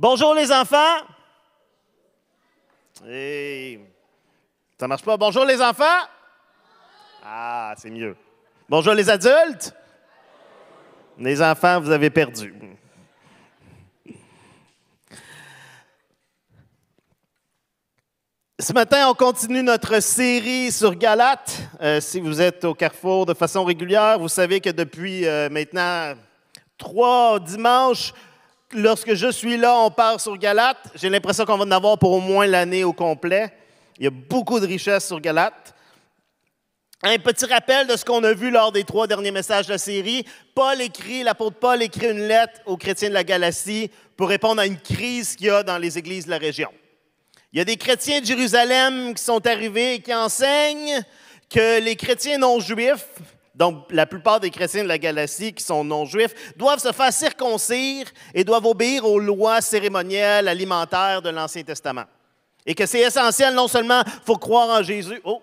Bonjour les enfants. Hey. Ça marche pas. Bonjour les enfants. Ah, c'est mieux. Bonjour les adultes. Les enfants, vous avez perdu. Ce matin, on continue notre série sur Galate. Euh, si vous êtes au Carrefour de façon régulière, vous savez que depuis euh, maintenant trois dimanches, lorsque je suis là, on part sur Galate. J'ai l'impression qu'on va en avoir pour au moins l'année au complet. Il y a beaucoup de richesses sur Galate. Un petit rappel de ce qu'on a vu lors des trois derniers messages de la série. Paul écrit, l'apôtre Paul écrit une lettre aux chrétiens de la Galatie pour répondre à une crise qu'il y a dans les églises de la région. Il y a des chrétiens de Jérusalem qui sont arrivés et qui enseignent que les chrétiens non juifs, donc la plupart des chrétiens de la Galatie qui sont non juifs, doivent se faire circoncire et doivent obéir aux lois cérémonielles alimentaires de l'Ancien Testament. Et que c'est essentiel, non seulement faut croire en Jésus. Oh,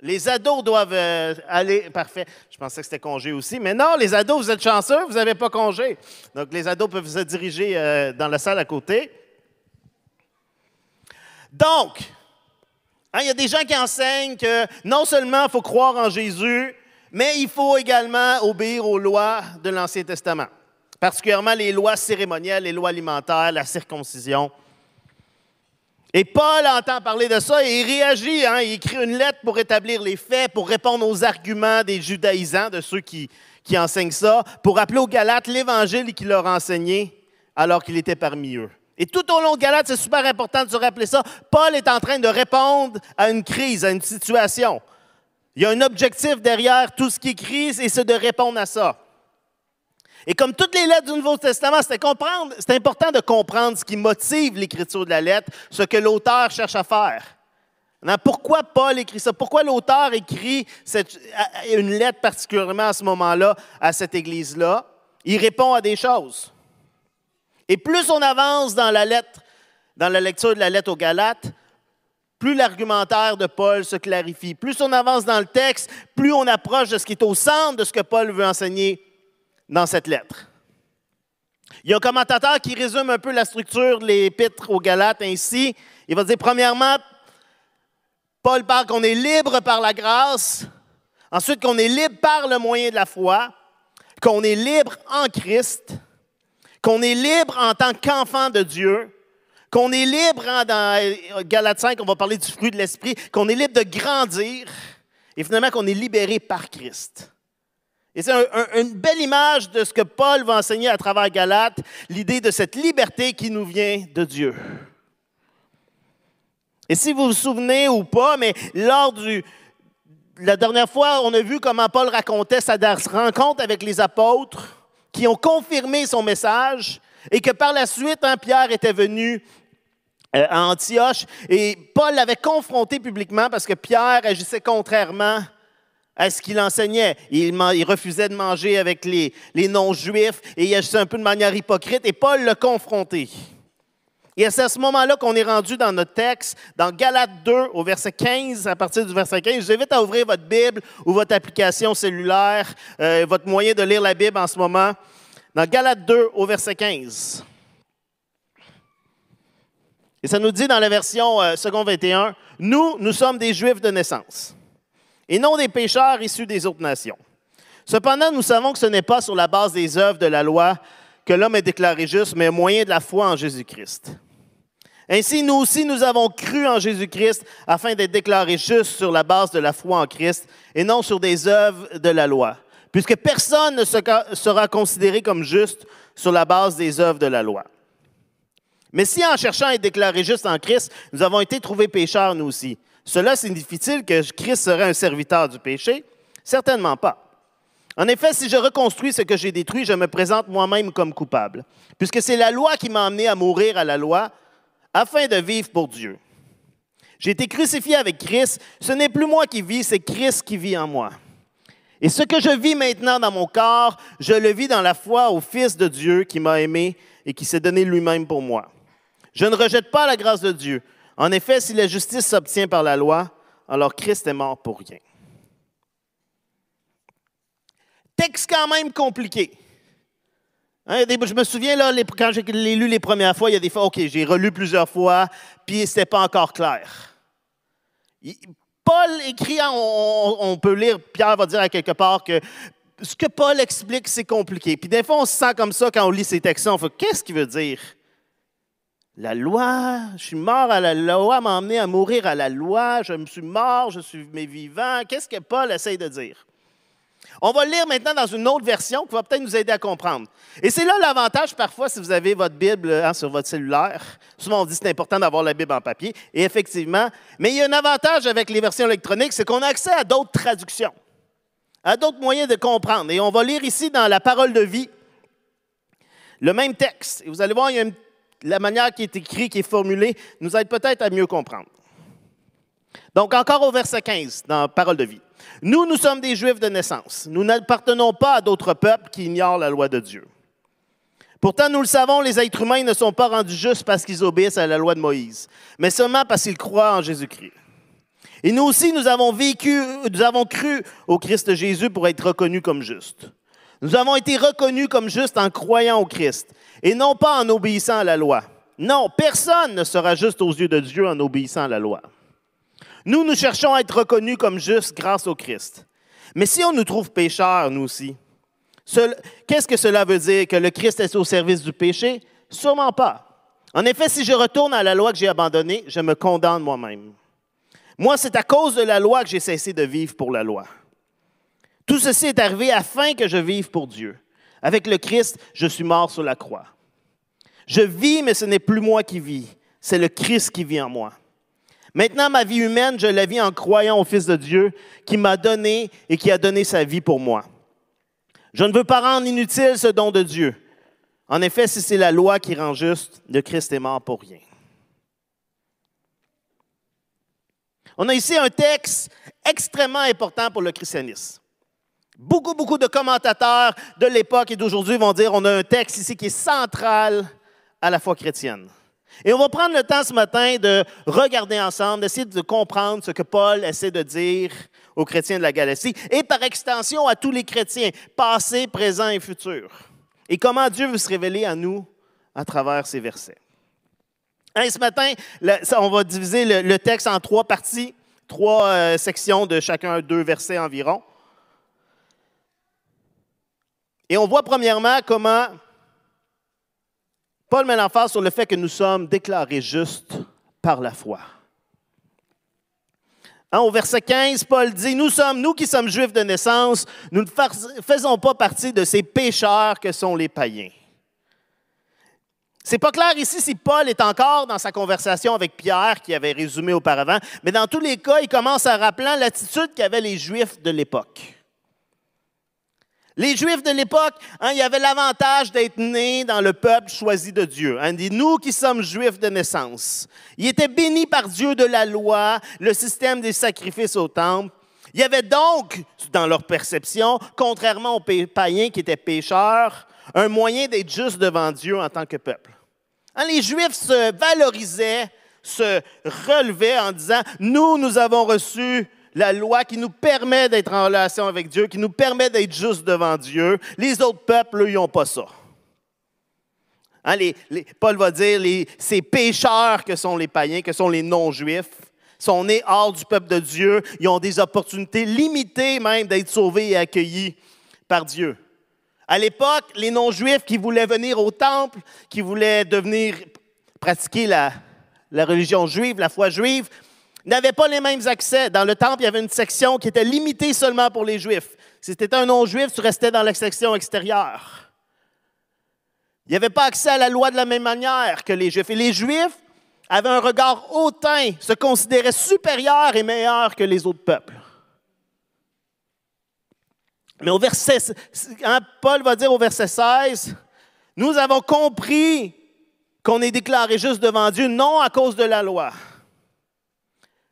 les ados doivent euh, aller. Parfait. Je pensais que c'était congé aussi. Mais non, les ados, vous êtes chanceux, vous n'avez pas congé. Donc, les ados peuvent se diriger euh, dans la salle à côté. Donc, hein, il y a des gens qui enseignent que non seulement il faut croire en Jésus, mais il faut également obéir aux lois de l'Ancien Testament, particulièrement les lois cérémonielles, les lois alimentaires, la circoncision. Et Paul entend parler de ça et il réagit. Hein, il écrit une lettre pour établir les faits, pour répondre aux arguments des judaïsants, de ceux qui, qui enseignent ça, pour rappeler aux Galates l'évangile qu'il leur a enseigné alors qu'il était parmi eux. Et tout au long de Galate, c'est super important de se rappeler ça. Paul est en train de répondre à une crise, à une situation. Il y a un objectif derrière tout ce qu'il écrit et c'est de répondre à ça. Et comme toutes les lettres du Nouveau Testament, c'est important de comprendre ce qui motive l'écriture de la lettre, ce que l'auteur cherche à faire. Pourquoi Paul écrit ça? Pourquoi l'auteur écrit une lettre particulièrement à ce moment-là à cette église-là? Il répond à des choses. Et plus on avance dans la lettre, dans la lecture de la lettre aux Galates, plus l'argumentaire de Paul se clarifie. Plus on avance dans le texte, plus on approche de ce qui est au centre de ce que Paul veut enseigner dans cette lettre. Il y a un commentateur qui résume un peu la structure de l'épître aux Galates ainsi. Il va dire, premièrement, Paul parle qu'on est libre par la grâce, ensuite qu'on est libre par le moyen de la foi, qu'on est libre en Christ, qu'on est libre en tant qu'enfant de Dieu, qu'on est libre, dans Galates 5, on va parler du fruit de l'esprit, qu'on est libre de grandir et finalement qu'on est libéré par Christ. Et c'est une belle image de ce que Paul va enseigner à travers Galates, l'idée de cette liberté qui nous vient de Dieu. Et si vous vous souvenez ou pas, mais lors du, la dernière fois, on a vu comment Paul racontait sa rencontre avec les apôtres qui ont confirmé son message et que par la suite, hein, Pierre était venu euh, à Antioche et Paul l'avait confronté publiquement parce que Pierre agissait contrairement à ce qu'il enseignait. Il, refusait de manger avec les, les non-juifs et il agissait un peu de manière hypocrite et Paul l'a confronté. Et c'est à ce moment-là qu'on est rendu dans notre texte, dans Galates 2, au verset 15, à partir du verset 15. Je vous invite à ouvrir votre Bible ou votre application cellulaire, euh, votre moyen de lire la Bible en ce moment. Dans Galates 2, au verset 15. Et ça nous dit dans la version euh, second 21, Nous, nous sommes des Juifs de naissance, et non des pécheurs issus des autres nations. Cependant, nous savons que ce n'est pas sur la base des œuvres de la loi que l'homme est déclaré juste, mais au moyen de la foi en Jésus-Christ. Ainsi, nous aussi, nous avons cru en Jésus-Christ afin d'être déclarés justes sur la base de la foi en Christ et non sur des œuvres de la loi, puisque personne ne sera considéré comme juste sur la base des œuvres de la loi. Mais si en cherchant à être déclarés justes en Christ, nous avons été trouvés pécheurs nous aussi, cela signifie-t-il que Christ serait un serviteur du péché? Certainement pas. En effet, si je reconstruis ce que j'ai détruit, je me présente moi-même comme coupable, puisque c'est la loi qui m'a amené à mourir à la loi, afin de vivre pour Dieu. J'ai été crucifié avec Christ. Ce n'est plus moi qui vis, c'est Christ qui vit en moi. Et ce que je vis maintenant dans mon corps, je le vis dans la foi au Fils de Dieu qui m'a aimé et qui s'est donné lui-même pour moi. Je ne rejette pas la grâce de Dieu. En effet, si la justice s'obtient par la loi, alors Christ est mort pour rien. Texte quand même compliqué. Hein, je me souviens, là, quand j'ai lu les premières fois, il y a des fois, OK, j'ai relu plusieurs fois, puis ce n'était pas encore clair. Paul écrit, on, peut lire, Pierre va dire à quelque part que ce que Paul explique, c'est compliqué. Puis des fois, on se sent comme ça quand on lit ces textes on fait qu'est-ce qu'il veut dire? La loi, je suis mort à la loi, m'a emmené à mourir à la loi, je me suis mort, je suis vivant. Qu'est-ce que Paul essaye de dire? On va le lire maintenant dans une autre version qui va peut-être nous aider à comprendre. Et c'est là l'avantage parfois si vous avez votre Bible hein, sur votre cellulaire. Souvent on dit que c'est important d'avoir la Bible en papier. Et effectivement, mais il y a un avantage avec les versions électroniques, c'est qu'on a accès à d'autres traductions, à d'autres moyens de comprendre. Et on va lire ici dans la parole de vie le même texte. Et vous allez voir, la manière qui est écrite, qui est formulée, nous aide peut-être à mieux comprendre. Donc encore au verset 15 dans parole de vie. Nous, nous sommes des Juifs de naissance. Nous n'appartenons pas à d'autres peuples qui ignorent la loi de Dieu. Pourtant, nous le savons, les êtres humains ne sont pas rendus justes parce qu'ils obéissent à la loi de Moïse, mais seulement parce qu'ils croient en Jésus-Christ. Et nous aussi, nous avons vécu, nous avons cru au Christ Jésus pour être reconnus comme justes. Nous avons été reconnus comme justes en croyant au Christ et non pas en obéissant à la loi. Non, personne ne sera juste aux yeux de Dieu en obéissant à la loi. Nous, nous cherchons à être reconnus comme justes grâce au Christ. Mais si on nous trouve pécheurs, nous aussi, qu'est-ce que cela veut dire? Que le Christ est au service du péché? Sûrement pas. En effet, si je retourne à la loi que j'ai abandonnée, je me condamne moi-même. Moi, c'est à cause de la loi que j'ai cessé de vivre pour la loi. Tout ceci est arrivé afin que je vive pour Dieu. Avec le Christ, je suis mort sur la croix. Je vis, mais ce n'est plus moi qui vis, c'est le Christ qui vit en moi. Maintenant, ma vie humaine, je la vis en croyant au Fils de Dieu qui m'a donné et qui a donné sa vie pour moi. Je ne veux pas rendre inutile ce don de Dieu. En effet, si c'est la loi qui rend juste, le Christ est mort pour rien. On a ici un texte extrêmement important pour le christianisme. Beaucoup, beaucoup de commentateurs de l'époque et d'aujourd'hui vont dire on a un texte ici qui est central à la foi chrétienne. Et on va prendre le temps ce matin de regarder ensemble, d'essayer de comprendre ce que Paul essaie de dire aux chrétiens de la Galatie et par extension à tous les chrétiens, passés, présents et futurs. Et comment Dieu veut se révéler à nous à travers ces versets. Ce matin, on va diviser le, texte en trois parties, trois euh, sections de chacun deux versets environ. Et on voit premièrement comment Paul met l'emphase sur le fait que nous sommes déclarés justes par la foi. Hein, au verset 15, Paul dit, nous sommes, nous qui sommes juifs de naissance, nous ne faisons pas partie de ces pécheurs que sont les païens. C'est pas clair ici si Paul est encore dans sa conversation avec Pierre, qui avait résumé auparavant, mais dans tous les cas, il commence à rappeler l'attitude qu'avaient les Juifs de l'époque. Les Juifs de l'époque, hein, il y avait l'avantage d'être nés dans le peuple choisi de Dieu. Hein, dit, nous qui sommes Juifs de naissance. Ils étaient bénis par Dieu de la loi, le système des sacrifices au temple. Il y avait donc, dans leur perception, contrairement aux païens qui étaient pécheurs, un moyen d'être juste devant Dieu en tant que peuple. Hein, les Juifs se valorisaient, se relevaient en disant, nous, nous avons reçu la loi qui nous permet d'être en relation avec Dieu, qui nous permet d'être juste devant Dieu. Les autres peuples, eux, ils n'ont pas ça. Hein, Paul va dire, ces pécheurs que sont les païens, que sont les non-juifs, sont nés hors du peuple de Dieu, ils ont des opportunités limitées même d'être sauvés et accueillis par Dieu. À l'époque, les non-juifs qui voulaient venir au temple, qui voulaient devenir pratiquer la religion juive, la foi juive, n'avaient pas les mêmes accès. Dans le temple, il y avait une section qui était limitée seulement pour les Juifs. Si tu étais un non-juif, tu restais dans la section extérieure. Il n'y avait pas accès à la loi de la même manière que les Juifs. Et les Juifs avaient un regard hautain, se considéraient supérieurs et meilleurs que les autres peuples. Mais au verset, hein, Paul va dire au verset 16, nous avons compris qu'on est déclaré juste devant Dieu, non à cause de la loi.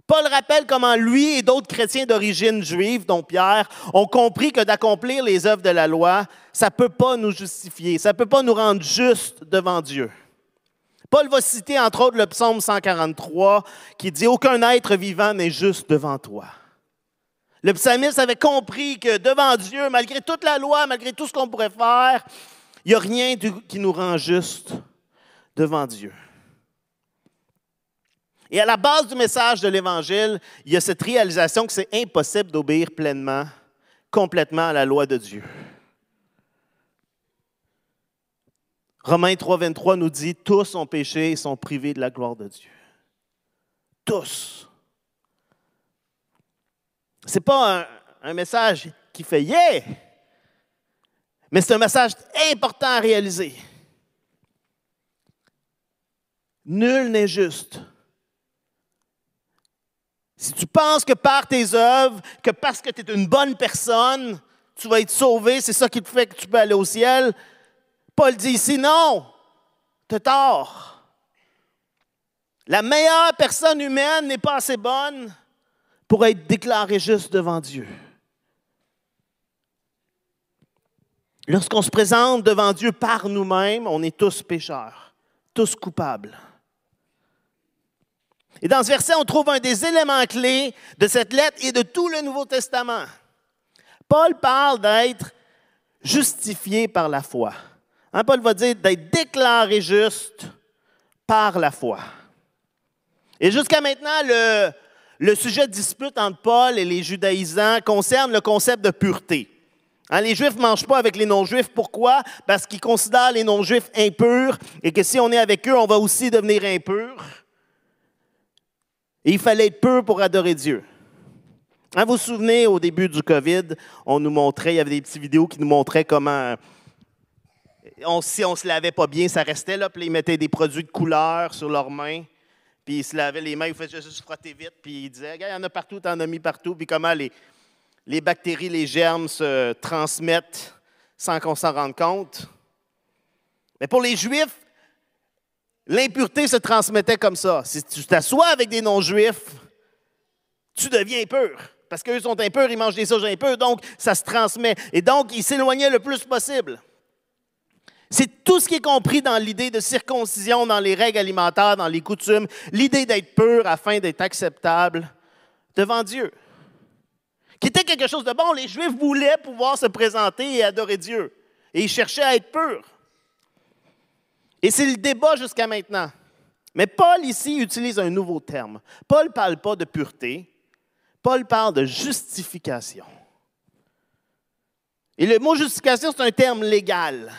Paul rappelle comment lui et d'autres chrétiens d'origine juive, dont Pierre, ont compris que d'accomplir les œuvres de la loi, ça ne peut pas nous justifier, ça ne peut pas nous rendre justes devant Dieu. Paul va citer entre autres le psaume 143 qui dit Aucun être vivant n'est juste devant toi. Le psalmiste avait compris que devant Dieu, malgré toute la loi, malgré tout ce qu'on pourrait faire, Il n'y a rien qui nous rend juste devant Dieu. Et à la base du message de l'Évangile, il y a cette réalisation que c'est impossible d'obéir pleinement, complètement à la loi de Dieu. Romains 3, 23 nous dit Tous ont péché et sont privés de la gloire de Dieu. Tous. Ce n'est pas un, message qui fait Yeah, mais c'est un message important à réaliser. Nul n'est juste. Si tu penses que par tes œuvres, que parce que tu es une bonne personne, tu vas être sauvé, c'est ça qui te fait que tu peux aller au ciel, Paul dit ici, non, tu tort. La meilleure personne humaine n'est pas assez bonne pour être déclarée juste devant Dieu. Lorsqu'on se présente devant Dieu par nous-mêmes, on est tous pécheurs, tous coupables. Et dans ce verset, on trouve un des éléments clés de cette lettre et de tout le Nouveau Testament. Paul parle d'être justifié par la foi. Hein, Paul va dire d'être déclaré juste par la foi. Et jusqu'à maintenant, le, sujet de dispute entre Paul et les judaïsants concerne le concept de pureté. Hein, les Juifs ne mangent pas avec les non-Juifs. Pourquoi? Parce qu'ils considèrent les non-Juifs impurs et que si on est avec eux, on va aussi devenir impurs. Et il fallait être pur pour adorer Dieu. Hein, vous vous souvenez, au début du COVID, on nous montrait, il y avait des petites vidéos qui nous montraient comment, si on ne se lavait pas bien, ça restait là, puis ils mettaient des produits de couleur sur leurs mains, puis ils se lavaient les mains, ils faisaient juste frotter vite, puis ils disaient, il y en a partout, tu en as mis partout, puis comment les, les bactéries, les germes se transmettent sans qu'on s'en rende compte. Mais pour les Juifs, L'impureté se transmettait comme ça. Si tu t'assois avec des non-juifs, tu deviens impur. Parce qu'eux sont impurs, ils mangent des sauges impurs, donc ça se transmet. Et donc, ils s'éloignaient le plus possible. C'est tout ce qui est compris dans l'idée de circoncision, dans les règles alimentaires, dans les coutumes, l'idée d'être pur afin d'être acceptable devant Dieu. Qui était quelque chose de bon. Les Juifs voulaient pouvoir se présenter et adorer Dieu. Et ils cherchaient à être purs. Et c'est le débat jusqu'à maintenant. Mais Paul ici utilise un nouveau terme. Paul ne parle pas de pureté, Paul parle de justification. Et le mot justification, c'est un terme légal.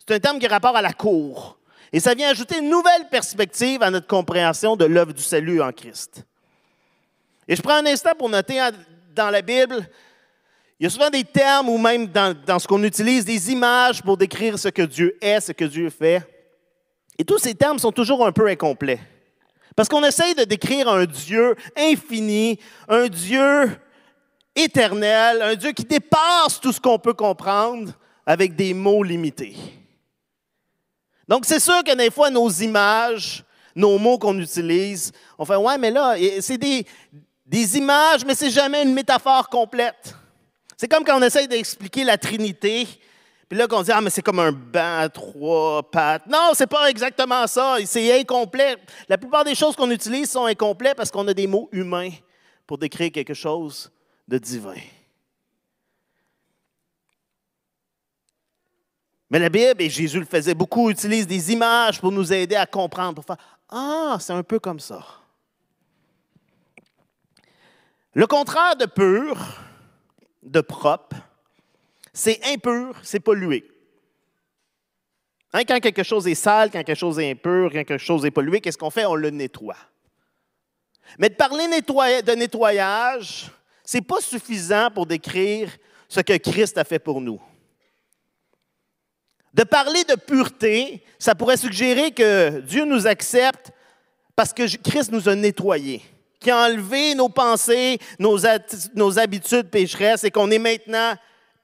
C'est un terme qui a rapport à la cour. Et ça vient ajouter une nouvelle perspective à notre compréhension de l'œuvre du salut en Christ. Et je prends un instant pour noter dans la Bible, il y a souvent des termes ou même dans, dans ce qu'on utilise, des images pour décrire ce que Dieu est, ce que Dieu fait. Et tous ces termes sont toujours un peu incomplets. Parce qu'on essaye de décrire un Dieu infini, un Dieu éternel, un Dieu qui dépasse tout ce qu'on peut comprendre avec des mots limités. Donc c'est sûr que des fois, nos images, nos mots qu'on utilise, on fait, ouais, mais là, c'est des, des images, mais c'est jamais une métaphore complète. C'est comme quand on essaye d'expliquer la Trinité, puis là, qu'on dit, ah, mais c'est comme un banc à trois pattes. Non, c'est pas exactement ça. C'est incomplet. La plupart des choses qu'on utilise sont incomplètes parce qu'on a des mots humains pour décrire quelque chose de divin. Mais la Bible, et Jésus le faisait beaucoup, utilise des images pour nous aider à comprendre, pour faire Ah, c'est un peu comme ça. Le contraire de pur, de propre, c'est impur, c'est pollué. Hein, quand quelque chose est sale, quand quelque chose est impur, quand quelque chose est pollué, qu'est-ce qu'on fait? On le nettoie. Mais de parler de nettoyage, ce n'est pas suffisant pour décrire ce que Christ a fait pour nous. De parler de pureté, ça pourrait suggérer que Dieu nous accepte parce que Christ nous a nettoyés, qui a enlevé nos pensées, nos, nos habitudes pécheresses et qu'on est maintenant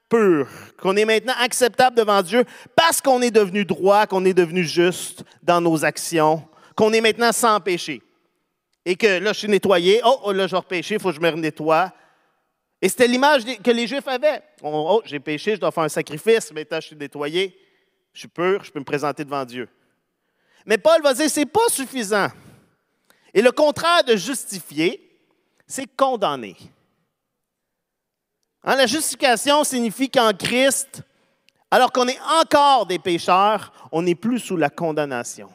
pur, qu'on est maintenant acceptable devant Dieu parce qu'on est devenu droit, qu'on est devenu juste dans nos actions, qu'on est maintenant sans péché. Et que là, je suis nettoyé. Oh, oh là, je vais repêcher, il faut que je me nettoie. Et c'était l'image que les Juifs avaient. Oh, oh, j'ai péché, je dois faire un sacrifice, maintenant je suis nettoyé, je suis pur, je peux me présenter devant Dieu. Mais Paul va dire, ce n'est pas suffisant. Et le contraire de justifier, c'est condamner. Hein, la justification signifie qu'en Christ, alors qu'on est encore des pécheurs, on n'est plus sous la condamnation.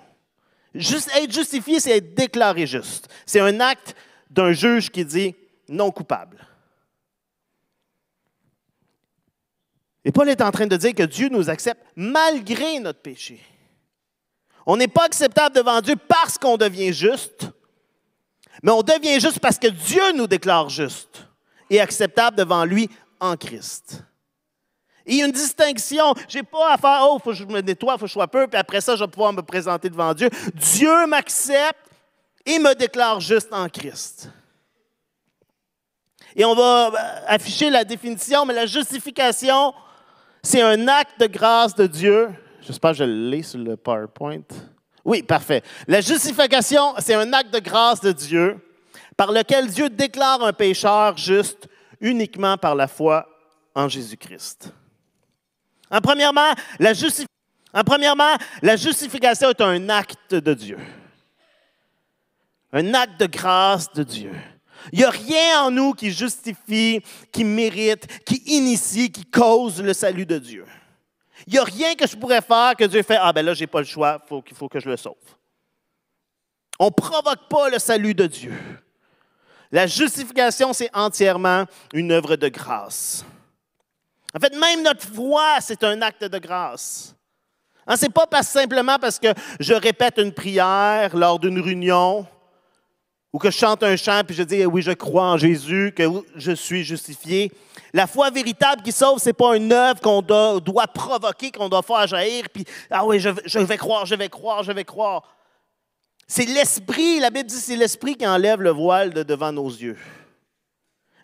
Être justifié, c'est être déclaré juste. C'est un acte d'un juge qui dit non coupable. Et Paul est en train de dire que Dieu nous accepte malgré notre péché. On n'est pas acceptable devant Dieu parce qu'on devient juste, mais on devient juste parce que Dieu nous déclare juste et acceptable devant lui en Christ. il y a une distinction. Je n'ai pas à faire, oh, il faut que je me nettoie, il faut que je sois peu, puis après ça, je vais pouvoir me présenter devant Dieu. Dieu m'accepte et me déclare juste en Christ. Et on va euh, afficher la définition, mais la justification, c'est un acte de grâce de Dieu. J'espère que je l'ai sur le PowerPoint. Oui, parfait. La justification, c'est un acte de grâce de Dieu par lequel Dieu déclare un pécheur juste uniquement par la foi en Jésus-Christ. En premièrement, la la justification est un acte de Dieu. Un acte de grâce de Dieu. Il n'y a rien en nous qui justifie, qui mérite, qui initie, qui cause le salut de Dieu. Il n'y a rien que je pourrais faire que Dieu fait Ah, ben là, je n'ai pas le choix, il faut que je le sauve. On ne provoque pas le salut de Dieu. La justification, c'est entièrement une œuvre de grâce. En fait, même notre foi, c'est un acte de grâce. Hein, Ce n'est pas simplement parce que je répète une prière lors d'une réunion ou que je chante un chant puis je dis oui, je crois en Jésus, que je suis justifié. La foi véritable qui sauve, ce n'est pas une œuvre qu'on doit, provoquer, qu'on doit faire jaillir, puis ah oui, je, vais croire, je vais croire, je vais croire. C'est l'esprit, la Bible dit c'est l'esprit qui enlève le voile de devant nos yeux.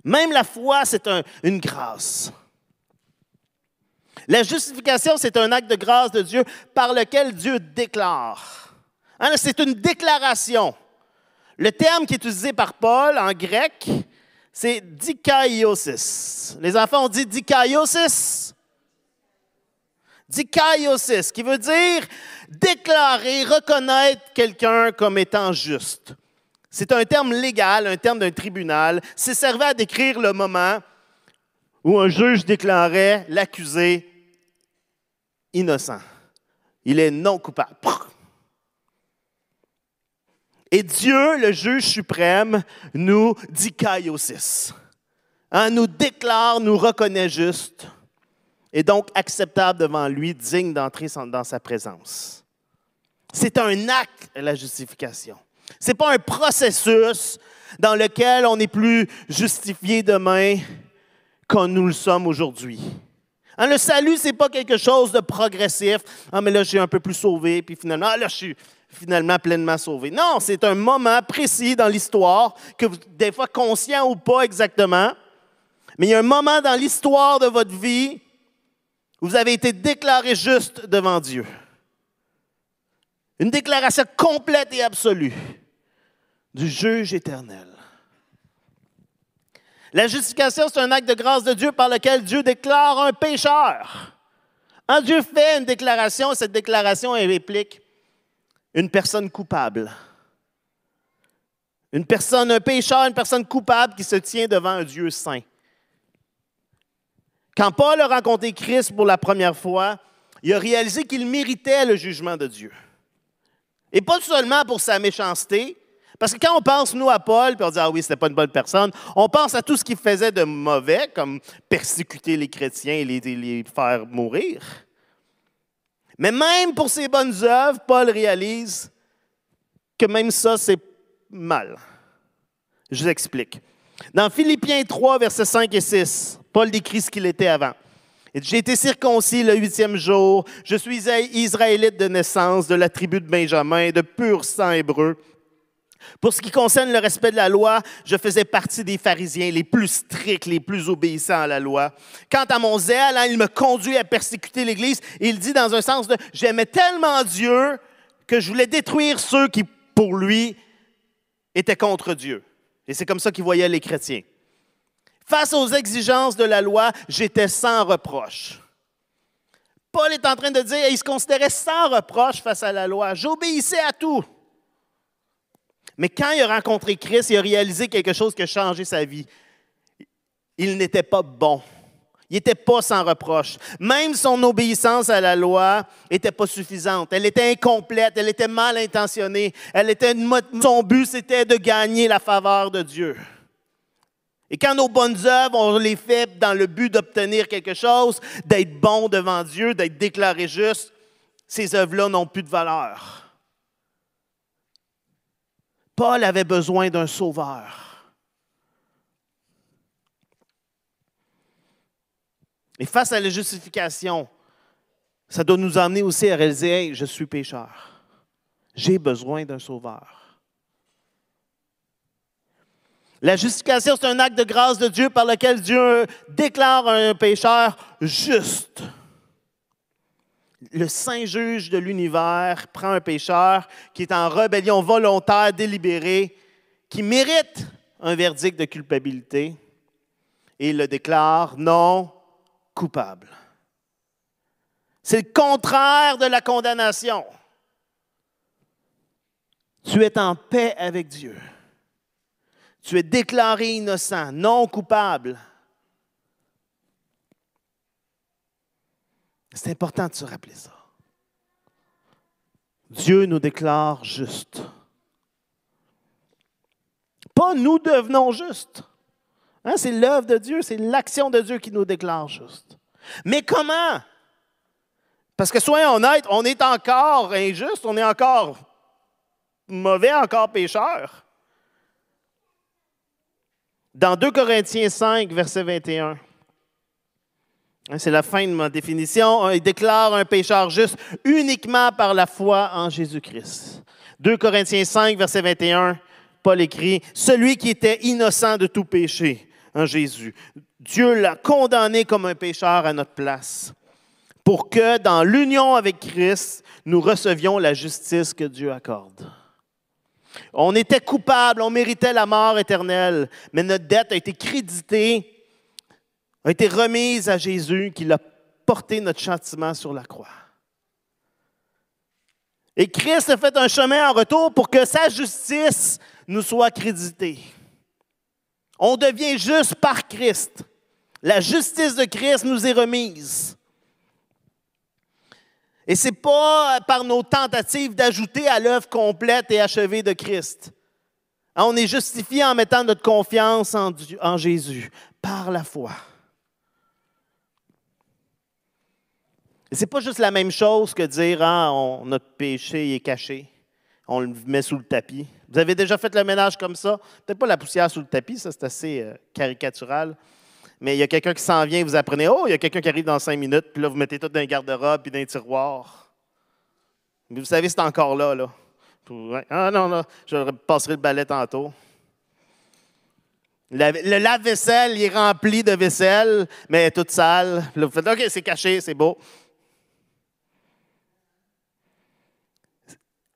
Même la foi, c'est une grâce. La justification, c'est un acte de grâce de Dieu par lequel Dieu déclare. Hein, c'est une déclaration. Le terme qui est utilisé par Paul en grec, c'est dikaiosis. Les enfants ont dit dikaiosis. Dikaiosis, qui veut dire déclarer, reconnaître quelqu'un comme étant juste. C'est un terme légal, un terme d'un tribunal. C'est servait à décrire le moment où un juge déclarait l'accusé innocent. Il est non coupable. Et Dieu, le juge suprême, nous dit kaiosis. Hein, nous déclare, nous reconnaît juste et donc acceptable devant lui, digne d'entrer dans sa présence. C'est un acte, la justification. Ce n'est pas un processus dans lequel on est plus justifié demain qu'on nous le sommes aujourd'hui. Hein, le salut, ce n'est pas quelque chose de progressif. Ah, mais là, suis un peu plus sauvé, puis finalement, ah, là, je suis, finalement pleinement sauvé. Non, c'est un moment précis dans l'histoire, que vous, des fois conscient ou pas exactement, mais il y a un moment dans l'histoire de votre vie où vous avez été déclaré juste devant Dieu. Une déclaration complète et absolue du juge éternel. La justification, c'est un acte de grâce de Dieu par lequel Dieu déclare un pécheur. Un Dieu fait une déclaration, cette déclaration implique une personne coupable. Une personne, un pécheur, une personne coupable qui se tient devant un Dieu saint. Quand Paul a rencontré Christ pour la première fois, il a réalisé qu'il méritait le jugement de Dieu. Et pas seulement pour sa méchanceté, parce que quand on pense, nous, à Paul, puis on dit, ah oui, c'était pas une bonne personne, on pense à tout ce qu'il faisait de mauvais, comme persécuter les chrétiens et les, les faire mourir. Mais même pour ses bonnes œuvres, Paul réalise que même ça, c'est mal. Je vous explique. Dans Philippiens 3, versets 5 et 6, Paul décrit ce qu'il était avant. J'ai été circoncis le huitième jour. Je suis israélite de naissance, de la tribu de Benjamin, de pur sang hébreu. Pour ce qui concerne le respect de la loi, je faisais partie des pharisiens les plus stricts, les plus obéissants à la loi. Quant à mon zèle, hein, il me conduit à persécuter l'Église. Il dit dans un sens de j'aimais tellement Dieu que je voulais détruire ceux qui, pour lui, étaient contre Dieu. Et c'est comme ça qu'il voyait les chrétiens. Face aux exigences de la loi, j'étais sans reproche. Paul est en train de dire, il se considérait sans reproche face à la loi. J'obéissais à tout. Mais quand il a rencontré Christ, il a réalisé quelque chose qui a changé sa vie. Il n'était pas bon. Il n'était pas sans reproche. Même son obéissance à la loi n'était pas suffisante. Elle était incomplète, elle était mal intentionnée. Elle était, son but, c'était de gagner la faveur de Dieu. Et quand nos bonnes œuvres, on les fait dans le but d'obtenir quelque chose, d'être bon devant Dieu, d'être déclaré juste, ces œuvres-là n'ont plus de valeur. Paul avait besoin d'un sauveur. Et face à la justification, ça doit nous amener aussi à réaliser, je suis pécheur. J'ai besoin d'un sauveur. La justification, c'est un acte de grâce de Dieu par lequel Dieu déclare un pécheur juste. Le saint juge de l'univers prend un pécheur qui est en rébellion volontaire, délibérée, qui mérite un verdict de culpabilité, et il le déclare non coupable. C'est le contraire de la condamnation. Tu es en paix avec Dieu. Tu es déclaré innocent, non coupable. C'est important de se rappeler ça. Dieu nous déclare justes. Pas nous devenons justes. Hein, c'est l'œuvre de Dieu, c'est l'action de Dieu qui nous déclare juste. Mais comment? Parce que soyons honnêtes, on est encore injuste, on est encore mauvais, encore pécheur. Dans 2 Corinthiens 5, verset 21, hein, c'est la fin de ma définition, il déclare un pécheur juste uniquement par la foi en Jésus-Christ. 2 Corinthiens 5, verset 21, Paul écrit, Celui qui était innocent de tout péché en Jésus. Dieu l'a condamné comme un pécheur à notre place pour que dans l'union avec Christ, nous recevions la justice que Dieu accorde. On était coupable, on méritait la mort éternelle, mais notre dette a été créditée, a été remise à Jésus qui l'a porté notre châtiment sur la croix. Et Christ a fait un chemin en retour pour que sa justice nous soit créditée. On devient juste par Christ. La justice de Christ nous est remise. Et ce n'est pas par nos tentatives d'ajouter à l'œuvre complète et achevée de Christ. Hein, on est justifié en mettant notre confiance en, en Jésus, par la foi. Et ce n'est pas juste la même chose que dire ah, notre péché est caché, on le met sous le tapis. Vous avez déjà fait le ménage comme ça? Peut-être pas la poussière sous le tapis, ça c'est assez euh, caricatural. Mais il y a quelqu'un qui s'en vient, vous apprenez, oh, il y a quelqu'un qui arrive dans cinq minutes, puis là, vous mettez tout dans un garde-robe puis dans un tiroir. Mais vous savez, c'est encore là, là. Ah non, non, je passerai le balai tantôt. Le lave-vaisselle, il est rempli de vaisselle, mais toute sale. Là, vous faites, OK, c'est caché, c'est beau.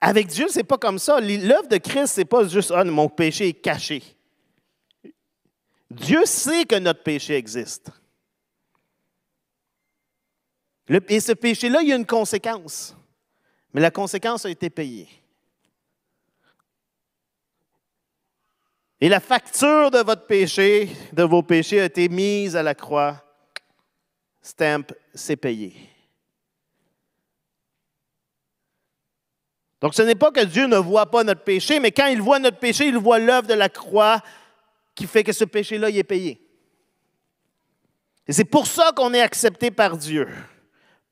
Avec Dieu, c'est pas comme ça. L'œuvre de Christ, c'est pas juste ah, mon péché est caché. Dieu sait que notre péché existe. et ce péché-là, il y a une conséquence. Mais la conséquence a été payée. Et la facture de votre péché, de vos péchés, a été mise à la croix. Stamp, c'est payé. Donc ce n'est pas que Dieu ne voit pas notre péché, mais quand il voit notre péché, il voit l'œuvre de la croix qui fait que ce péché-là est payé. Et c'est pour ça qu'on est accepté par Dieu,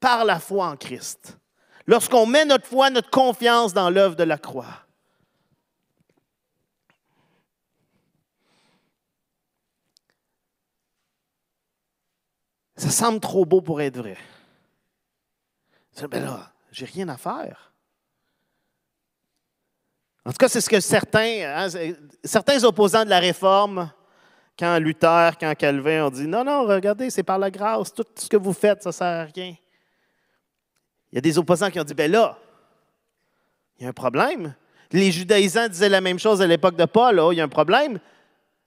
par la foi en Christ. Lorsqu'on met notre foi, notre confiance dans l'œuvre de la croix. Ça semble trop beau pour être vrai. Ben là, j'ai rien à faire. En tout cas, c'est ce que certains, hein, certains opposants de la réforme, quand Luther, quand Calvin ont dit non, non, regardez, c'est par la grâce, tout ce que vous faites, ça ne sert à rien. Il y a des opposants qui ont dit ben là, il y a un problème. Les judaïsants disaient la même chose à l'époque de Paul, il y a un problème.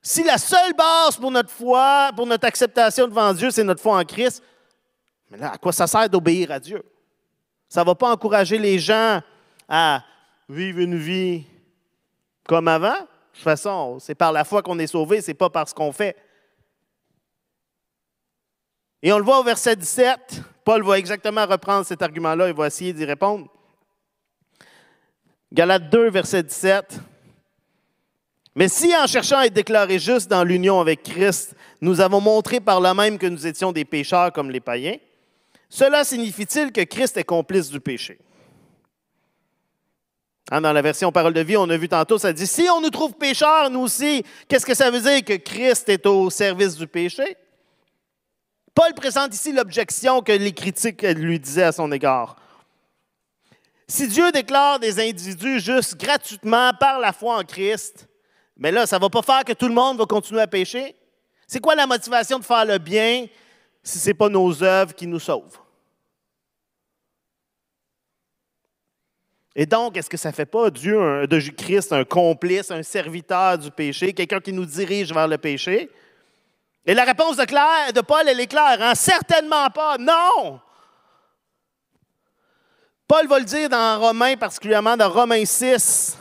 Si la seule base pour notre foi, pour notre acceptation devant Dieu, c'est notre foi en Christ, mais là, à quoi ça sert d'obéir à Dieu? Ça ne va pas encourager les gens à vivre une vie comme avant? De toute façon, c'est par la foi qu'on est sauvé, ce n'est pas par ce qu'on fait. Et on le voit au verset 17. Paul va exactement reprendre cet argument-là et va essayer d'y répondre. Galates 2, verset 17. Mais si en cherchant à être déclarés justes dans l'union avec Christ, nous avons montré par là même que nous étions des pécheurs comme les païens, cela signifie-t-il que Christ est complice du péché? Hein, dans la version Parole de vie, on a vu tantôt, ça dit, si on nous trouve pécheurs, nous aussi, qu'est-ce que ça veut dire que Christ est au service du péché? Paul présente ici l'objection que les critiques lui disaient à son égard. Si Dieu déclare des individus juste gratuitement par la foi en Christ, mais là, ça ne va pas faire que tout le monde va continuer à pécher? C'est quoi la motivation de faire le bien si ce n'est pas nos œuvres qui nous sauvent? Et donc, est-ce que ça ne fait pas Dieu de Christ un complice, un serviteur du péché, quelqu'un qui nous dirige vers le péché? Et la réponse de Paul, elle est claire. Hein? Certainement pas. Non! Paul va le dire dans Romains, particulièrement dans Romains 6.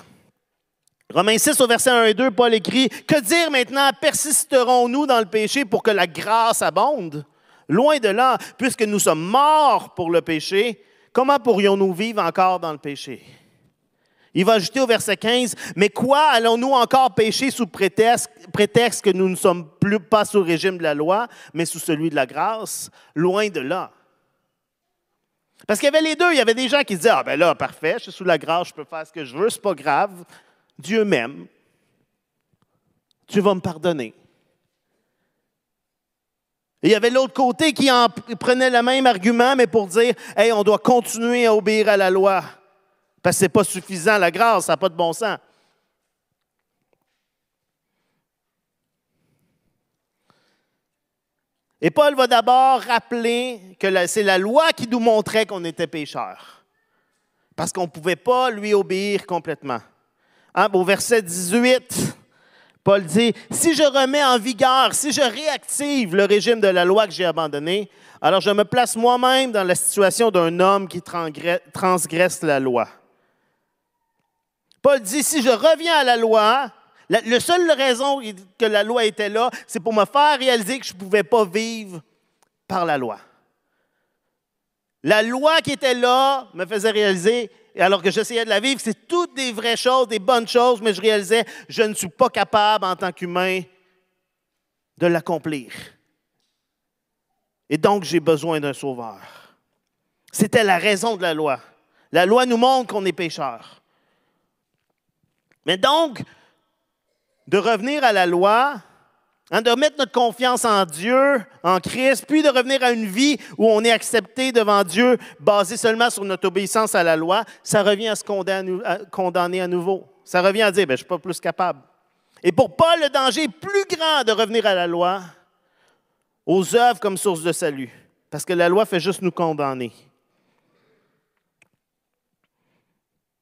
Romains 6 au verset 1 et 2, Paul écrit, Que dire maintenant, persisterons-nous dans le péché pour que la grâce abonde? Loin de là, puisque nous sommes morts pour le péché, comment pourrions-nous vivre encore dans le péché? Il va ajouter au verset 15, Mais quoi allons-nous encore pécher sous prétexte, que nous ne sommes plus pas sous le régime de la loi, mais sous celui de la grâce? Loin de là. Parce qu'il y avait les deux. Il y avait des gens qui disaient Ah, ben là, parfait, je suis sous la grâce, je peux faire ce que je veux, c'est pas grave. Dieu m'aime. Tu vas me pardonner. Il y avait l'autre côté qui en prenait le même argument, mais pour dire Hey, on doit continuer à obéir à la loi. Parce que ce n'est pas suffisant, la grâce, ça n'a pas de bon sens. Et Paul va d'abord rappeler que c'est la loi qui nous montrait qu'on était pécheurs. Parce qu'on ne pouvait pas lui obéir complètement. Hein, au verset 18, Paul dit, si je remets en vigueur, si je réactive le régime de la loi que j'ai abandonné, alors je me place moi-même dans la situation d'un homme qui transgresse la loi. Paul dit, si je reviens à la loi, la, la seule raison que la loi était là, c'est pour me faire réaliser que je ne pouvais pas vivre par la loi. La loi qui était là me faisait réaliser, alors que j'essayais de la vivre, c'est toutes des vraies choses, des bonnes choses, mais je réalisais, je ne suis pas capable en tant qu'humain de l'accomplir. Et donc, j'ai besoin d'un sauveur. C'était la raison de la loi. La loi nous montre qu'on est pécheur. Mais donc, de revenir à la loi, Hein, de mettre notre confiance en Dieu, en Christ, puis de revenir à une vie où on est accepté devant Dieu, basé seulement sur notre obéissance à la loi, ça revient à se condamner à nouveau. Ça revient à dire, ben, je ne suis pas plus capable. Et pour Paul, le danger est plus grand de revenir à la loi, aux œuvres comme source de salut, parce que la loi fait juste nous condamner.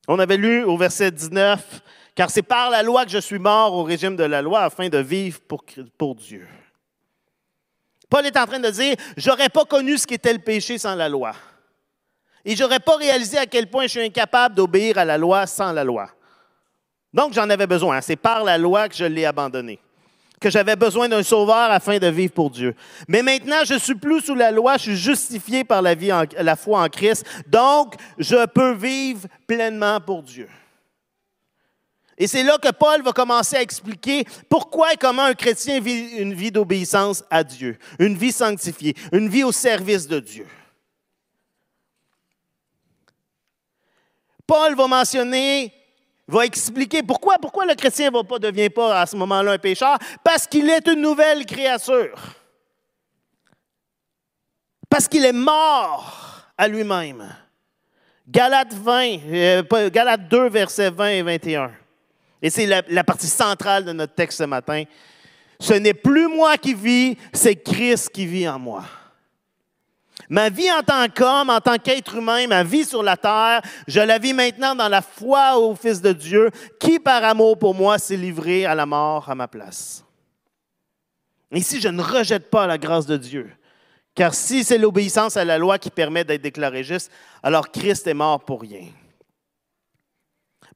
On avait lu au verset 19, car c'est par la loi que je suis mort au régime de la loi afin de vivre pour, Dieu. Paul est en train de dire, j'aurais pas connu ce qu'était le péché sans la loi. Et j'aurais pas réalisé à quel point je suis incapable d'obéir à la loi sans la loi. Donc j'en avais besoin. C'est par la loi que je l'ai abandonné. Que j'avais besoin d'un sauveur afin de vivre pour Dieu. Mais maintenant, je suis plus sous la loi, je suis justifié par la, vie la foi en Christ. Donc, je peux vivre pleinement pour Dieu. Et c'est là que Paul va commencer à expliquer pourquoi et comment un chrétien vit une vie d'obéissance à Dieu, une vie sanctifiée, une vie au service de Dieu. Paul va mentionner, va expliquer pourquoi, pourquoi le chrétien ne devient pas à ce moment-là un pécheur? Parce qu'il est une nouvelle créature. Parce qu'il est mort à lui-même. Galates 20, euh, 2, versets 20 et 21. Et c'est la, partie centrale de notre texte ce matin. Ce n'est plus moi qui vis, c'est Christ qui vit en moi. Ma vie en tant qu'homme, en tant qu'être humain, ma vie sur la terre, je la vis maintenant dans la foi au Fils de Dieu, qui par amour pour moi s'est livré à la mort à ma place. Ici, je ne rejette pas la grâce de Dieu, car si c'est l'obéissance à la loi qui permet d'être déclaré juste, alors Christ est mort pour rien.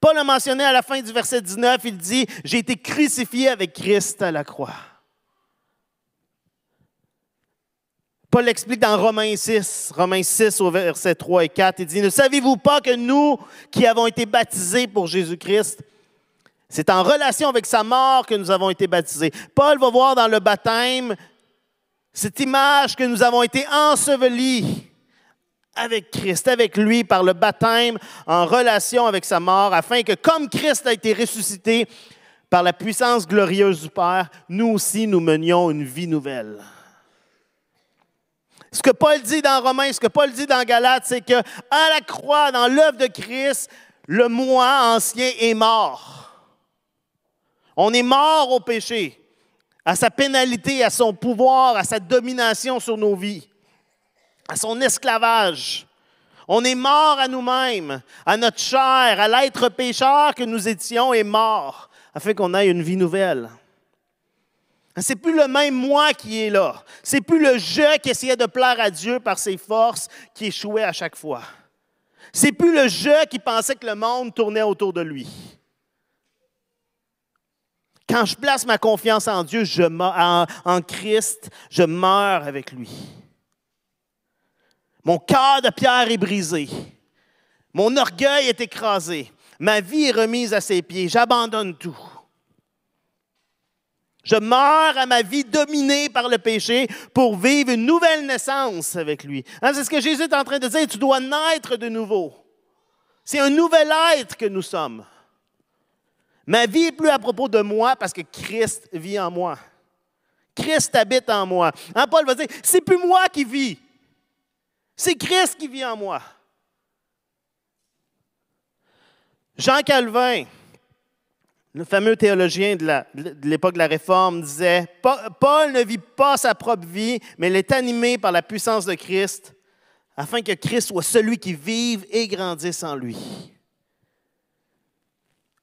Paul a mentionné à la fin du verset 19, il dit, j'ai été crucifié avec Christ à la croix. Paul l'explique dans Romains 6, Romains 6 au verset 3 et 4. Il dit, ne savez-vous pas que nous qui avons été baptisés pour Jésus-Christ, c'est en relation avec sa mort que nous avons été baptisés. Paul va voir dans le baptême cette image que nous avons été ensevelis avec Christ, avec lui par le baptême en relation avec sa mort, afin que comme Christ a été ressuscité par la puissance glorieuse du Père, nous aussi nous menions une vie nouvelle. Ce que Paul dit dans Romains, ce que Paul dit dans Galates, c'est que à la croix, dans l'œuvre de Christ, le moi ancien est mort. On est mort au péché, à sa pénalité, à son pouvoir, à sa domination sur nos vies, à son esclavage. On est mort à nous-mêmes, à notre chair, à l'être pécheur que nous étions est mort, afin qu'on ait une vie nouvelle. C'est plus le même moi qui est là. C'est plus le je qui essayait de plaire à Dieu par ses forces qui échouait à chaque fois. C'est plus le je qui pensait que le monde tournait autour de lui. Quand je place ma confiance en Dieu, en Christ, je meurs avec lui. Mon cœur de pierre est brisé. Mon orgueil est écrasé. Ma vie est remise à ses pieds. J'abandonne tout. Je meurs à ma vie dominée par le péché pour vivre une nouvelle naissance avec lui. Hein, c'est ce que Jésus est en train de dire. Tu dois naître de nouveau. C'est un nouvel être que nous sommes. Ma vie n'est plus à propos de moi parce que Christ vit en moi. Christ habite en moi. Hein, Paul va dire, c'est plus moi qui vis. C'est Christ qui vit en moi. Jean Calvin, le fameux théologien de l'époque de, la Réforme, disait, Paul ne vit pas sa propre vie, mais il est animé par la puissance de Christ, afin que Christ soit celui qui vive et grandisse en lui.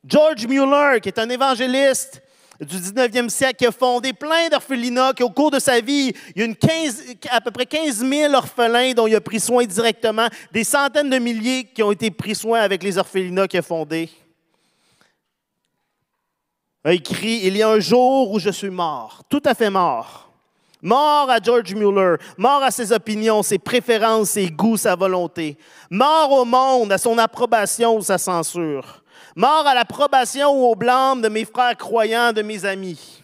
George Mueller, qui est un évangéliste du 19e siècle, qui a fondé plein d'orphelinats, qui au cours de sa vie, il y a une à peu près 15 000 orphelins dont il a pris soin directement, des centaines de milliers qui ont été pris soin avec les orphelinats qu'il a fondés, a écrit, il y a un jour où je suis mort, tout à fait mort. Mort à George Mueller, mort à ses opinions, ses préférences, ses goûts, sa volonté. Mort au monde, à son approbation ou sa censure mort à l'approbation ou au blâme de mes frères croyants, de mes amis.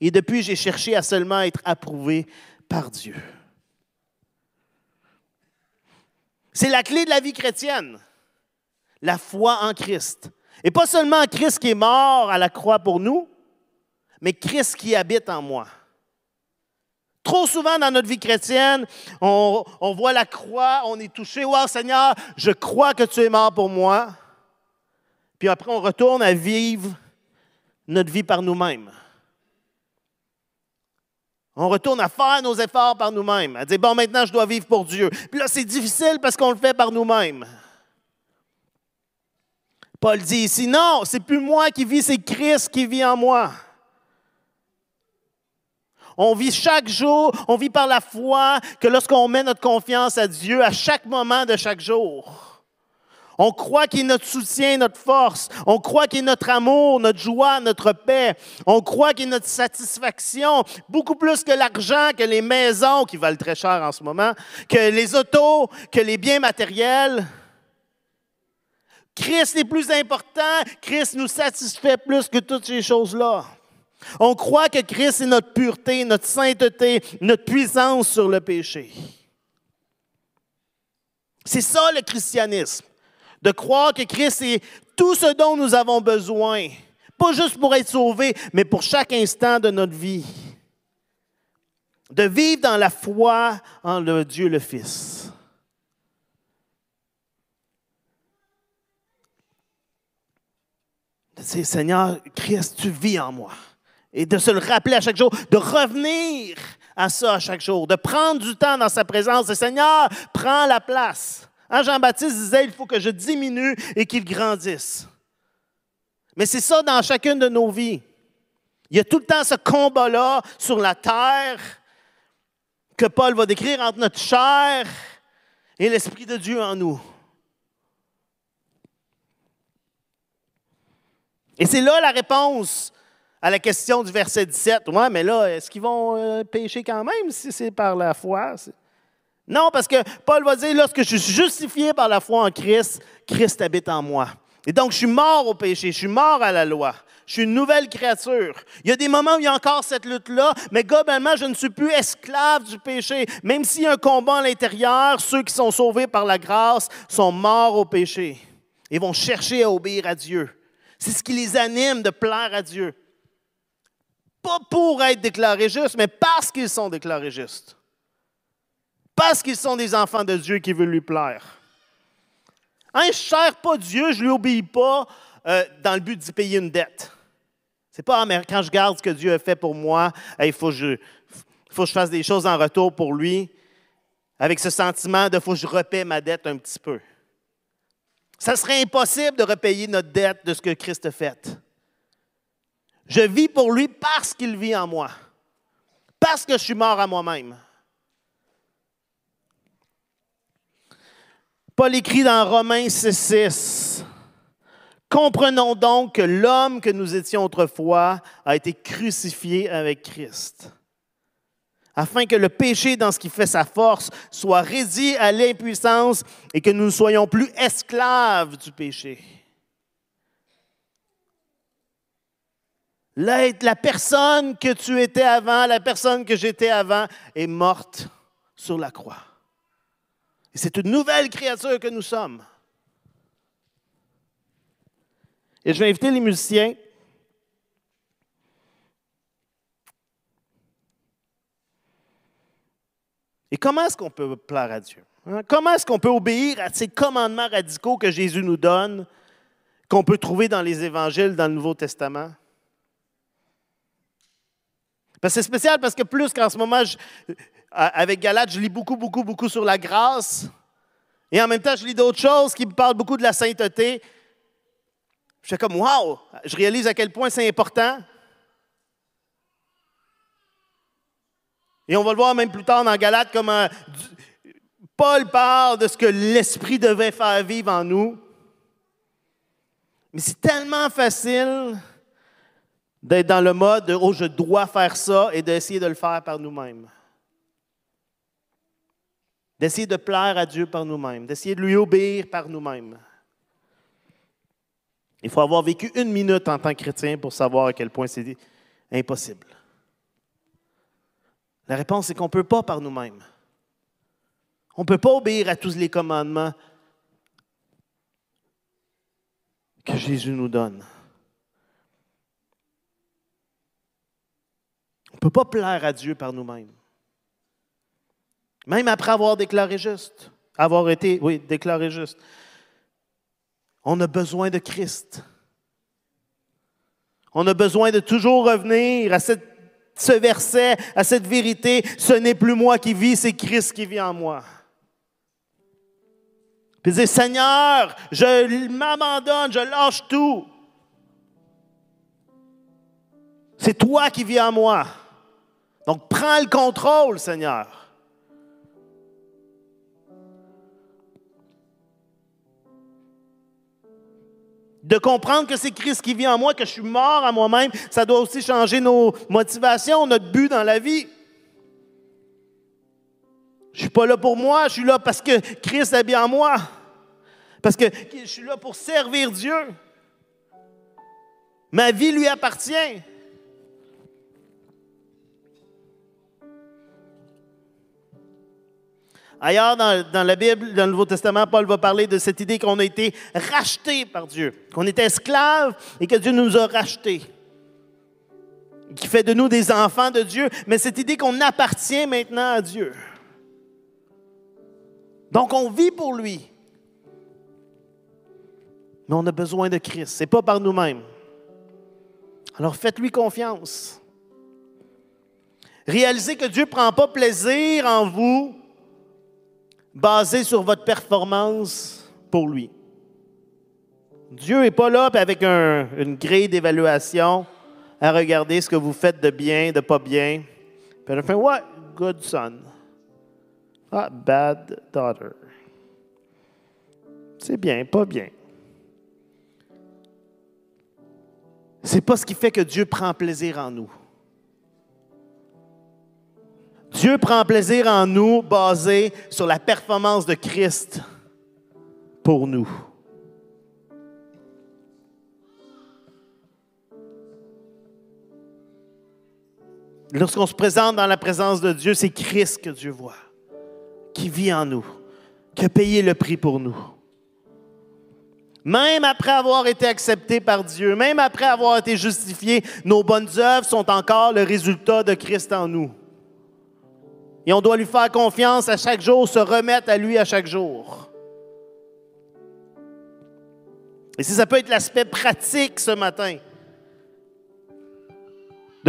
Et depuis, j'ai cherché à seulement être approuvé par Dieu. C'est la clé de la vie chrétienne, la foi en Christ. Et pas seulement Christ qui est mort à la croix pour nous, mais Christ qui habite en moi. Trop souvent dans notre vie chrétienne, on, voit la croix, on est touché. Wow, Seigneur, je crois que tu es mort pour moi. Puis après, on retourne à vivre notre vie par nous-mêmes. On retourne à faire nos efforts par nous-mêmes, à dire, bon, maintenant, je dois vivre pour Dieu. Puis là, c'est difficile parce qu'on le fait par nous-mêmes. Paul dit ici, non, c'est plus moi qui vis, c'est Christ qui vit en moi. On vit chaque jour, on vit par la foi que lorsqu'on met notre confiance à Dieu à chaque moment de chaque jour. On croit qu'il est notre soutien, notre force. On croit qu'il est notre amour, notre joie, notre paix. On croit qu'il est notre satisfaction, beaucoup plus que l'argent, que les maisons qui valent très cher en ce moment, que les autos, que les biens matériels. Christ est plus important. Christ nous satisfait plus que toutes ces choses-là. On croit que Christ est notre pureté, notre sainteté, notre puissance sur le péché. C'est ça le christianisme de croire que Christ est tout ce dont nous avons besoin, pas juste pour être sauvés, mais pour chaque instant de notre vie. De vivre dans la foi en le Dieu le Fils. De dire, Seigneur, Christ, tu vis en moi. Et de se le rappeler à chaque jour, de revenir à ça à chaque jour, de prendre du temps dans sa présence. Seigneur, prends la place. Hein, Jean-Baptiste disait, il faut que je diminue et qu'il grandisse. Mais c'est ça dans chacune de nos vies. Il y a tout le temps ce combat-là sur la terre que Paul va décrire entre notre chair et l'Esprit de Dieu en nous. Et c'est là la réponse à la question du verset 17. Ouais, mais là, est-ce qu'ils vont euh, pécher quand même si c'est par la foi? Non, parce que Paul va dire, lorsque je suis justifié par la foi en Christ, Christ habite en moi. Et donc, je suis mort au péché, je suis mort à la loi. Je suis une nouvelle créature. Il y a des moments où il y a encore cette lutte-là, mais globalement, je ne suis plus esclave du péché. Même s'il y a un combat à l'intérieur, ceux qui sont sauvés par la grâce sont morts au péché et vont chercher à obéir à Dieu. C'est ce qui les anime de plaire à Dieu. Pas pour être déclarés justes, mais parce qu'ils sont déclarés justes. Parce qu'ils sont des enfants de Dieu qui veulent lui plaire. Je ne sers pas Dieu, je ne lui obéis pas euh, dans le but d'y payer une dette. C'est pas, quand je garde ce que Dieu a fait pour moi, il faut, faut que je fasse des choses en retour pour lui, avec ce sentiment de faut que je repaie ma dette un petit peu. Ça serait impossible de repayer notre dette de ce que Christ a fait. Je vis pour lui parce qu'il vit en moi, parce que je suis mort à moi-même. Paul écrit dans Romains 6,6 Comprenons donc que l'homme que nous étions autrefois a été crucifié avec Christ, afin que le péché, dans ce qui fait sa force, soit réduit à l'impuissance et que nous ne soyons plus esclaves du péché. La personne que tu étais avant, la personne que j'étais avant, est morte sur la croix. C'est une nouvelle créature que nous sommes. Et je vais inviter les musiciens. Et comment est-ce qu'on peut plaire à Dieu? Hein? Comment est-ce qu'on peut obéir à ces commandements radicaux que Jésus nous donne, qu'on peut trouver dans les évangiles, dans le Nouveau Testament? c'est spécial parce que plus qu'en ce moment, avec Galate, je lis beaucoup, beaucoup, beaucoup sur la grâce. Et en même temps, je lis d'autres choses qui parlent beaucoup de la sainteté. Je suis comme, wow, je réalise à quel point c'est important. Et on va le voir même plus tard dans Galate, comment Paul parle de ce que l'Esprit devait faire vivre en nous. Mais c'est tellement facile d'être dans le mode de oh, je dois faire ça et d'essayer de le faire par nous-mêmes. D'essayer de plaire à Dieu par nous-mêmes, d'essayer de lui obéir par nous-mêmes. Il faut avoir vécu une minute en tant que chrétien pour savoir à quel point c'est impossible. La réponse est qu'on ne peut pas par nous-mêmes. On ne peut pas obéir à tous les commandements que Jésus nous donne. On ne peut pas plaire à Dieu par nous-mêmes. Même après avoir déclaré juste, avoir été, oui, déclaré juste. On a besoin de Christ. On a besoin de toujours revenir à ce verset, à cette vérité. Ce n'est plus moi qui vis, c'est Christ qui vit en moi. Puis dire, Seigneur, je m'abandonne, je lâche tout. C'est toi qui vis en moi. Donc prends le contrôle, Seigneur. De comprendre que c'est Christ qui vit en moi, que je suis mort à moi-même, ça doit aussi changer nos motivations, notre but dans la vie. Je suis pas là pour moi, je suis là parce que Christ bien en moi. Parce que je suis là pour servir Dieu. Ma vie lui appartient. Ailleurs dans, la Bible, dans le Nouveau Testament, Paul va parler de cette idée qu'on a été racheté par Dieu, qu'on était esclaves et que Dieu nous a rachetés, qui fait de nous des enfants de Dieu, mais cette idée qu'on appartient maintenant à Dieu. Donc on vit pour lui. Mais on a besoin de Christ, ce n'est pas par nous-mêmes. Alors faites-lui confiance. Réalisez que Dieu ne prend pas plaisir en vous basé sur votre performance pour lui. Dieu n'est pas là avec une grille d'évaluation à regarder ce que vous faites de bien, de pas bien. Puis What? Good son. Ah, bad daughter. C'est bien, pas bien. C'est pas ce qui fait que Dieu prend plaisir en nous. Dieu prend plaisir en nous basé sur la performance de Christ pour nous. Lorsqu'on se présente dans la présence de Dieu, c'est Christ que Dieu voit, qui vit en nous, qui a payé le prix pour nous. Même après avoir été accepté par Dieu, même après avoir été justifié, nos bonnes œuvres sont encore le résultat de Christ en nous. Et on doit lui faire confiance à chaque jour, se remettre à lui à chaque jour. Et si ça peut être l'aspect pratique ce matin,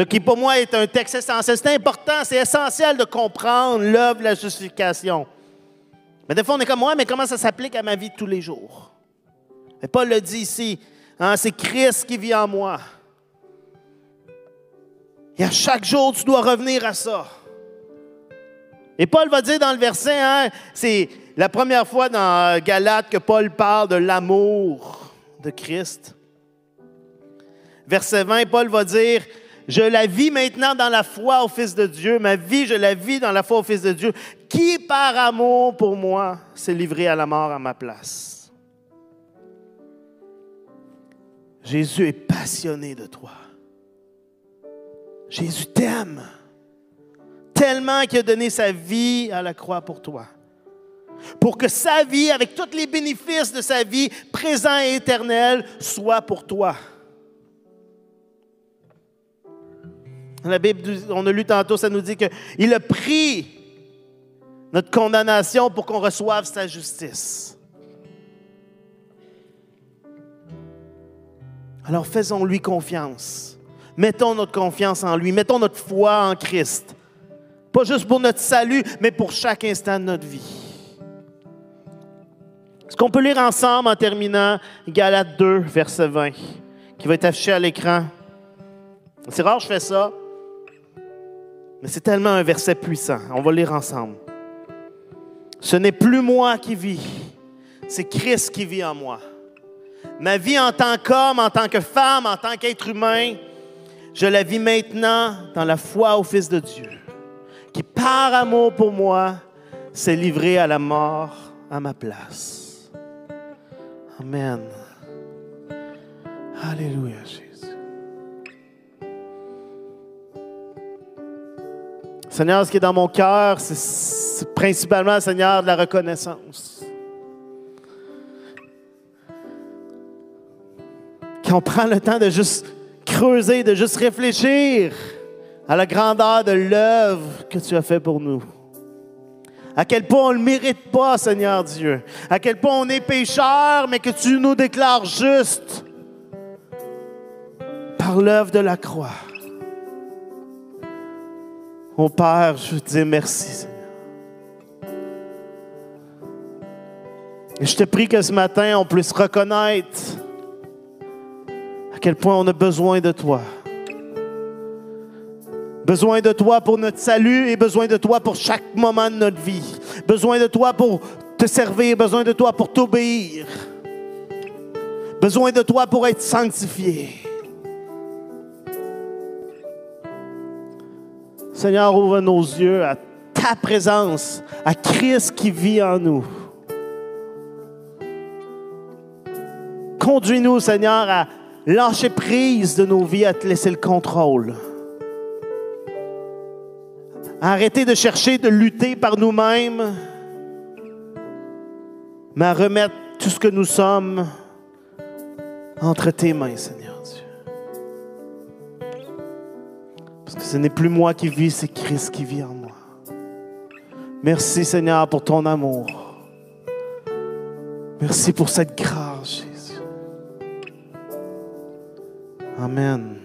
qui pour moi est un texte essentiel. C'est important, c'est essentiel de comprendre l'œuvre de la justification. Mais des fois, on est comme moi, mais comment ça s'applique à ma vie de tous les jours? Mais Paul le dit ici, hein, c'est Christ qui vit en moi. Et à chaque jour, tu dois revenir à ça. Et Paul va dire dans le verset, hein, c'est la première fois dans Galates que Paul parle de l'amour de Christ. Verset 20, Paul va dire, je la vis maintenant dans la foi au Fils de Dieu. Ma vie, je la vis dans la foi au Fils de Dieu, qui par amour pour moi s'est livré à la mort à ma place. Jésus est passionné de toi. Jésus t'aime tellement qu'il a donné sa vie à la croix pour toi. Pour que sa vie, avec tous les bénéfices de sa vie, présent et éternel, soit pour toi. La Bible, on a lu tantôt, ça nous dit qu'il a pris notre condamnation pour qu'on reçoive sa justice. Alors faisons-lui confiance. Mettons notre confiance en lui. Mettons notre foi en Christ. Pas juste pour notre salut, mais pour chaque instant de notre vie. Est-ce qu'on peut lire ensemble en terminant Galates 2, verset 20, qui va être affiché à l'écran? C'est rare, je fais ça. Mais c'est tellement un verset puissant. On va lire ensemble. Ce n'est plus moi qui vis, c'est Christ qui vit en moi. Ma vie en tant qu'homme, en tant que femme, en tant qu'être humain, je la vis maintenant dans la foi au Fils de Dieu, qui par amour pour moi s'est livré à la mort à ma place. Amen. Alléluia, Seigneur, ce qui est dans mon cœur, c'est principalement, Seigneur, de la reconnaissance. Qu'on prend le temps de juste creuser, de juste réfléchir à la grandeur de l'œuvre que tu as fait pour nous. À quel point on ne le mérite pas, Seigneur Dieu. À quel point on est pécheur, mais que tu nous déclares juste par l'œuvre de la croix. Mon Père, je te dis merci, Seigneur. Et je te prie que ce matin, on puisse reconnaître à quel point on a besoin de toi. Besoin de toi pour notre salut et besoin de toi pour chaque moment de notre vie. Besoin de toi pour te servir, besoin de toi pour t'obéir. Besoin de toi pour être sanctifié. Seigneur, ouvre nos yeux à ta présence, à Christ qui vit en nous. Conduis-nous, Seigneur, à lâcher prise de nos vies, à te laisser le contrôle. Arrêter de chercher de lutter par nous-mêmes, mais à remettre tout ce que nous sommes entre tes mains, Seigneur. Parce que ce n'est plus moi qui vis, c'est Christ qui vit en moi. Merci Seigneur pour ton amour. Merci pour cette grâce, Jésus. Amen.